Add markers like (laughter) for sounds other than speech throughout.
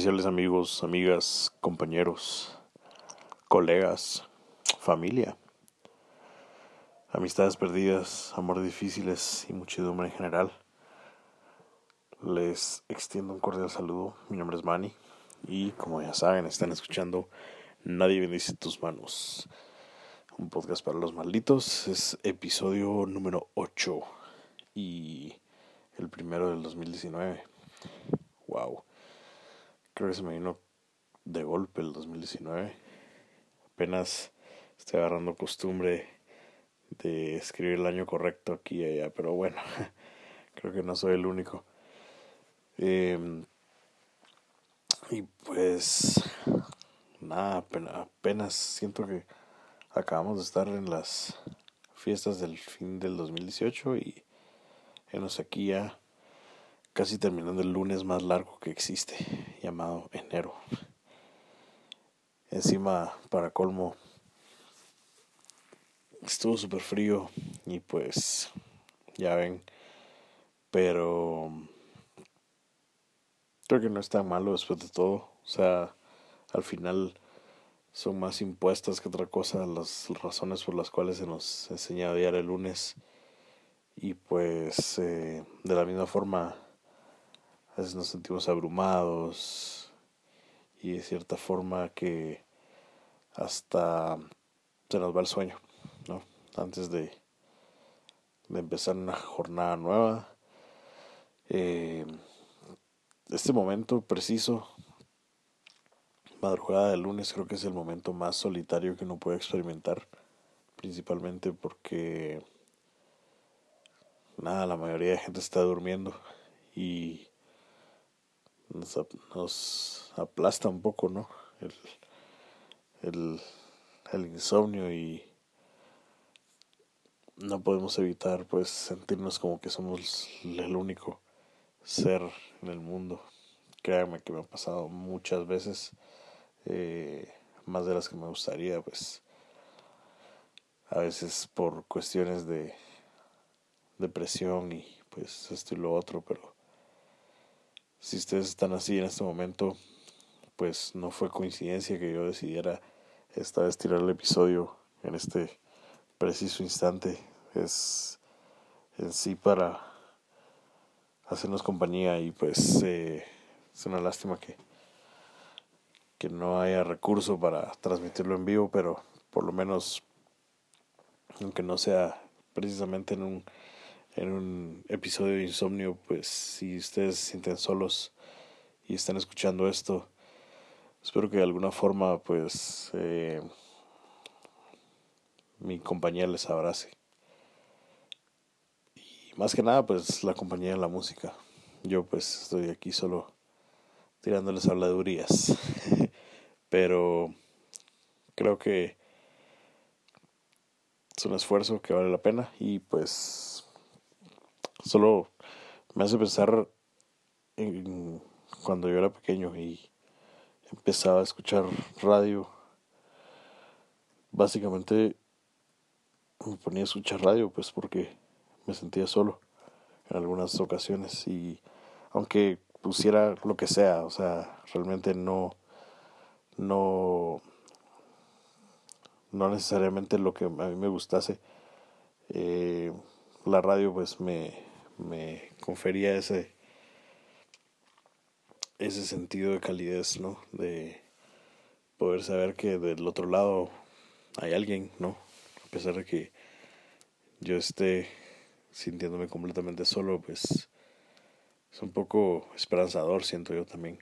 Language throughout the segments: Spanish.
apreciables amigos, amigas, compañeros, colegas, familia, amistades perdidas, amores difíciles y muchedumbre en general. Les extiendo un cordial saludo. Mi nombre es Manny y como ya saben, están escuchando Nadie bendice tus manos. Un podcast para los malditos. Es episodio número 8 y el primero del 2019. Wow. Creo que se me vino de golpe el 2019. Apenas estoy agarrando costumbre de escribir el año correcto aquí y allá, pero bueno, (laughs) creo que no soy el único. Eh, y pues nada, apenas, apenas siento que acabamos de estar en las fiestas del fin del 2018 y enos aquí ya casi terminando el lunes más largo que existe, llamado enero. Encima, para colmo, estuvo súper frío y pues ya ven, pero creo que no es tan malo después de todo. O sea, al final son más impuestas que otra cosa las razones por las cuales se nos enseña a odiar el lunes. Y pues eh, de la misma forma a veces nos sentimos abrumados y de cierta forma que hasta se nos va el sueño, ¿no? Antes de, de empezar una jornada nueva. Eh, este momento preciso, madrugada del lunes, creo que es el momento más solitario que uno puede experimentar, principalmente porque nada, la mayoría de gente está durmiendo y nos, nos aplasta un poco, ¿no? El, el, insomnio y no podemos evitar pues sentirnos como que somos el único ser en el mundo. Créanme que me ha pasado muchas veces, eh, más de las que me gustaría, pues a veces por cuestiones de depresión y pues esto y lo otro, pero si ustedes están así en este momento, pues no fue coincidencia que yo decidiera esta vez tirar el episodio en este preciso instante. Es en sí para hacernos compañía y pues eh, es una lástima que que no haya recurso para transmitirlo en vivo, pero por lo menos aunque no sea precisamente en un en un episodio de insomnio, pues si ustedes se sienten solos y están escuchando esto, espero que de alguna forma pues eh, mi compañía les abrace. Y más que nada pues la compañía de la música. Yo pues estoy aquí solo tirándoles habladurías. (laughs) Pero creo que es un esfuerzo que vale la pena y pues solo me hace pensar en cuando yo era pequeño y empezaba a escuchar radio. Básicamente me ponía a escuchar radio pues porque me sentía solo en algunas ocasiones y aunque pusiera lo que sea, o sea, realmente no no no necesariamente lo que a mí me gustase eh, la radio pues me, me confería ese ese sentido de calidez no de poder saber que del otro lado hay alguien no a pesar de que yo esté sintiéndome completamente solo pues es un poco esperanzador siento yo también.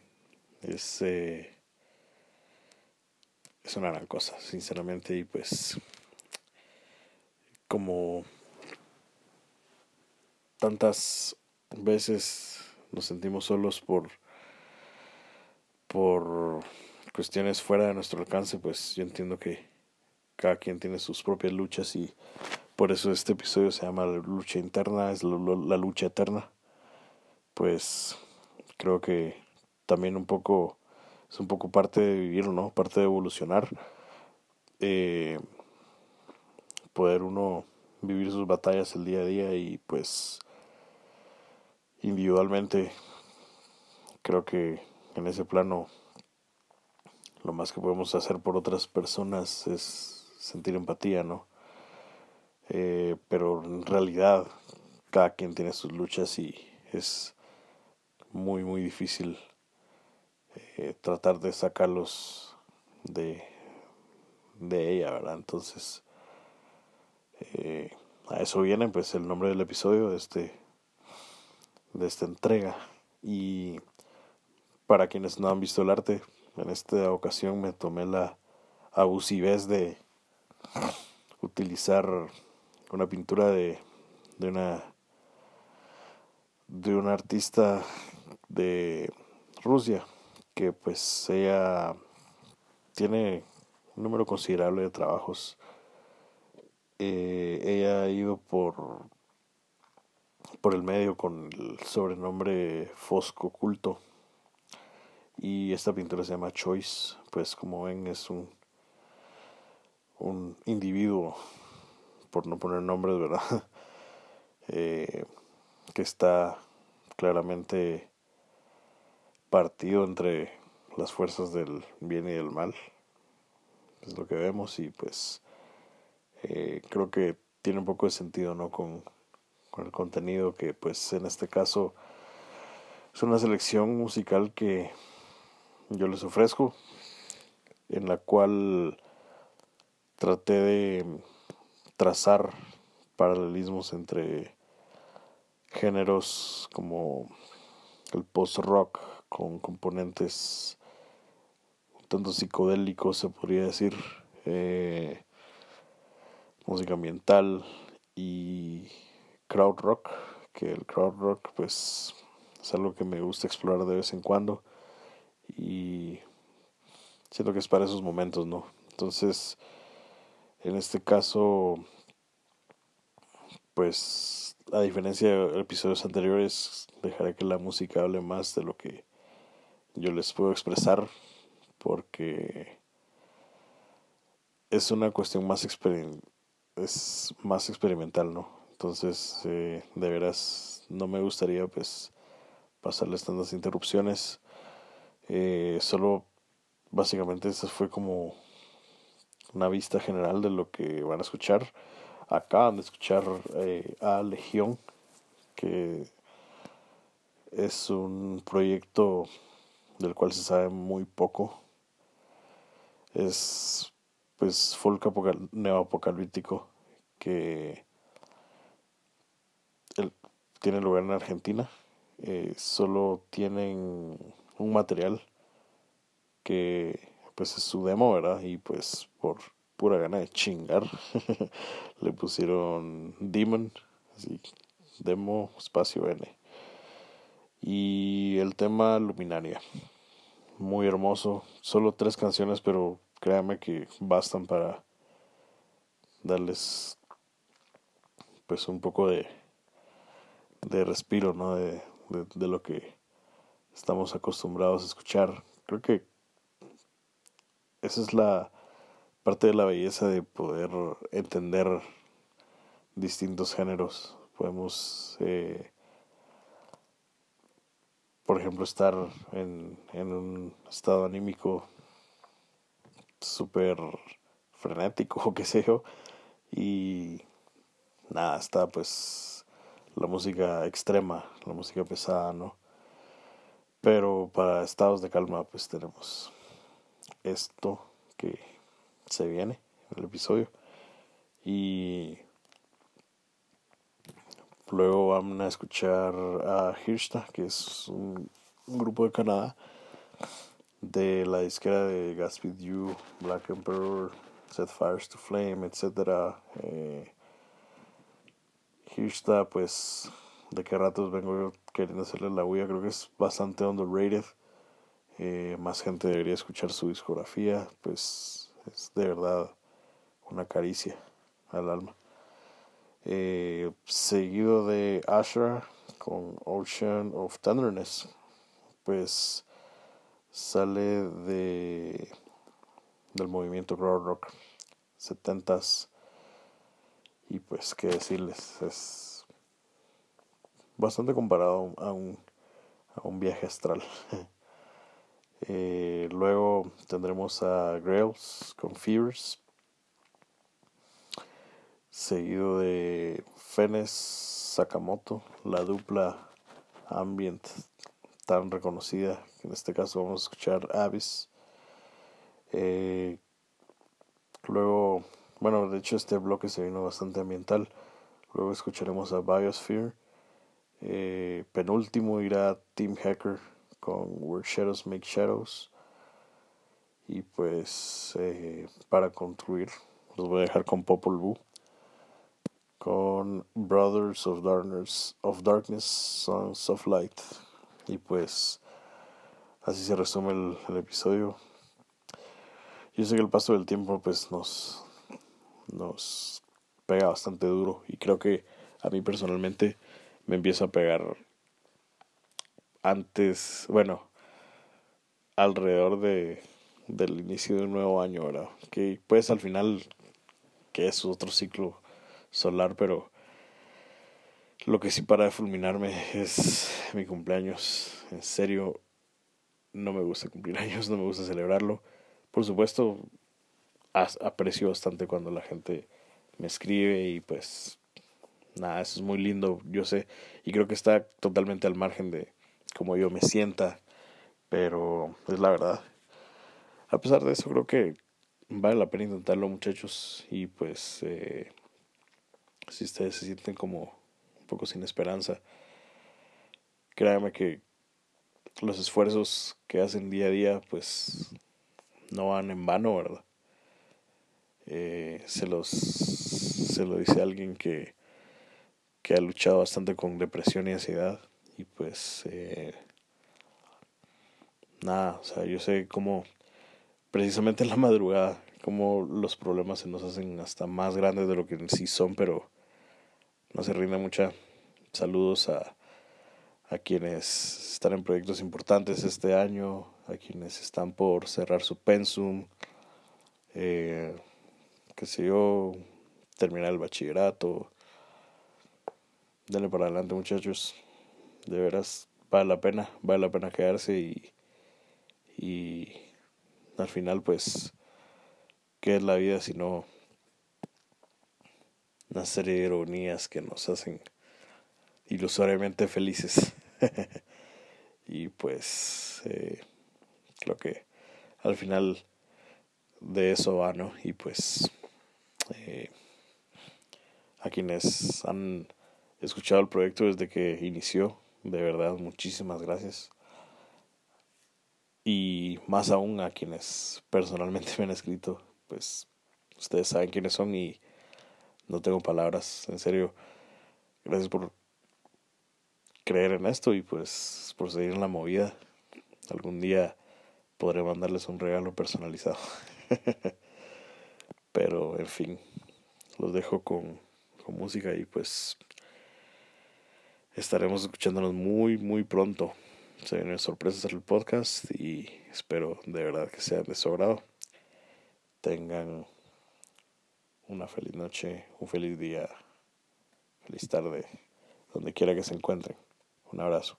Es eh, es una gran cosa sinceramente y pues como tantas veces nos sentimos solos por por cuestiones fuera de nuestro alcance pues yo entiendo que cada quien tiene sus propias luchas y por eso este episodio se llama la lucha interna es la lucha eterna pues creo que también un poco es un poco parte de vivir, ¿no? Parte de evolucionar. Eh, poder uno vivir sus batallas el día a día y pues individualmente creo que en ese plano lo más que podemos hacer por otras personas es sentir empatía, ¿no? Eh, pero en realidad cada quien tiene sus luchas y es muy muy difícil eh, tratar de sacarlos de, de ella, ¿verdad? Entonces, eh, a eso viene pues el nombre del episodio este de esta entrega. Y para quienes no han visto el arte en esta ocasión me tomé la abusivez de utilizar una pintura de, de una de una artista de Rusia que pues ella tiene un número considerable de trabajos. Eh, ella ha ido por por el medio con el sobrenombre Fosco Culto y esta pintura se llama Choice pues como ven es un un individuo por no poner nombres verdad (laughs) eh, que está claramente partido entre las fuerzas del bien y del mal. Es lo que vemos y pues eh, creo que tiene un poco de sentido no con, el contenido que pues en este caso es una selección musical que yo les ofrezco en la cual traté de trazar paralelismos entre géneros como el post-rock con componentes un tanto psicodélicos se podría decir eh, música ambiental y crowd rock que el crowd rock pues es algo que me gusta explorar de vez en cuando y siento que es para esos momentos no entonces en este caso pues a diferencia de episodios anteriores, dejaré que la música hable más de lo que yo les puedo expresar, porque es una cuestión más, es más experimental, ¿no? Entonces, eh, de veras, no me gustaría, pues, pasarles tantas interrupciones. Eh, solo, básicamente, esa fue como una vista general de lo que van a escuchar acaban de escuchar eh, a Legión, que es un proyecto del cual se sabe muy poco. Es pues folk neoapocalíptico que tiene lugar en Argentina. Eh, solo tienen un material que pues es su demo, ¿verdad? Y pues por pura gana de chingar. (laughs) Le pusieron Demon, así, demo espacio N. Y el tema Luminaria. Muy hermoso. Solo tres canciones, pero créanme que bastan para darles pues un poco de, de respiro, ¿no? De, de, lo que estamos acostumbrados a escuchar. Creo que esa es la parte de la belleza de poder entender distintos géneros. Podemos, eh, por ejemplo, estar en, en un estado anímico súper frenético (laughs) o qué sé yo. Y nada, está pues la música extrema, la música pesada, ¿no? Pero para estados de calma pues tenemos esto que se viene el episodio. Y luego van a escuchar a Hirsta, que es un, grupo de Canadá, de la disquera de Gatsby You, Black Emperor, Set Fires to Flame, etc. Hirsta, pues, de qué ratos vengo yo queriendo hacerle la huella, creo que es bastante underrated. Eh, más gente debería escuchar su discografía, pues es de verdad una caricia al alma. Eh, seguido de Asher con Ocean of Tenderness, pues sale de del movimiento crowd rock 70s y pues qué decirles es bastante comparado a un, a un viaje astral (laughs) Eh, luego tendremos a Grails con Fears. Seguido de Fenes Sakamoto, la dupla ambient tan reconocida. En este caso vamos a escuchar Abyss. Eh, luego, bueno, de hecho este bloque se vino bastante ambiental. Luego escucharemos a Biosphere. Eh, penúltimo irá Team Hacker con Where Shadows Make Shadows. Y pues eh, para concluir, los voy a dejar con Popol Vuh. Con Brothers of Darkness, of Darkness, Sons of Light. Y pues así se resume el, el episodio. Yo sé que el paso del tiempo pues nos, nos pega bastante duro y creo que a mí personalmente me empieza a pegar antes, bueno, alrededor de del inicio de un nuevo año, ¿verdad? Que pues al final que es otro ciclo solar, pero lo que sí para de fulminarme es mi cumpleaños. En serio, no me gusta cumplir (laughs) años, no me gusta celebrarlo. Por supuesto, aprecio bastante cuando la gente me escribe y pues nada, eso es muy lindo, yo sé, y creo que está totalmente al margen de cómo yo me sienta, pero es la verdad. A pesar de eso, creo que vale la pena intentarlo, muchachos, y pues eh, si ustedes se sienten como un poco sin esperanza, créanme que los esfuerzos que hacen día a día, pues no van en vano, ¿verdad? Eh, se los se lo dice alguien que que ha luchado bastante con depresión y ansiedad. Y pues eh, nada o sea yo sé cómo precisamente en la madrugada cómo los problemas se nos hacen hasta más grandes de lo que en sí son pero no se rinda mucha. Saludos a a quienes están en proyectos importantes este año a quienes están por cerrar su pensum eh, que sé yo, terminar el bachillerato. Denle para adelante muchachos. De veras, vale la pena, vale la pena quedarse y, y al final pues, ¿qué es la vida si no una serie de ironías que nos hacen ilusoriamente felices? (laughs) y pues, eh, creo que al final de eso va, ¿no? Y pues eh, a quienes han escuchado el proyecto desde que inició. De verdad, muchísimas gracias. Y más aún a quienes personalmente (laughs) me han escrito, pues ustedes saben quiénes son y no tengo palabras. En serio, gracias por creer en esto y pues por seguir en la movida. Algún día podré mandarles un regalo personalizado. (laughs) Pero, en fin, los dejo con, con música y pues estaremos escuchándonos muy, muy pronto. Se vienen sorpresas en el podcast y espero de verdad que sean de su agrado. Tengan una feliz noche, un feliz día, feliz tarde, donde quiera que se encuentren. Un abrazo.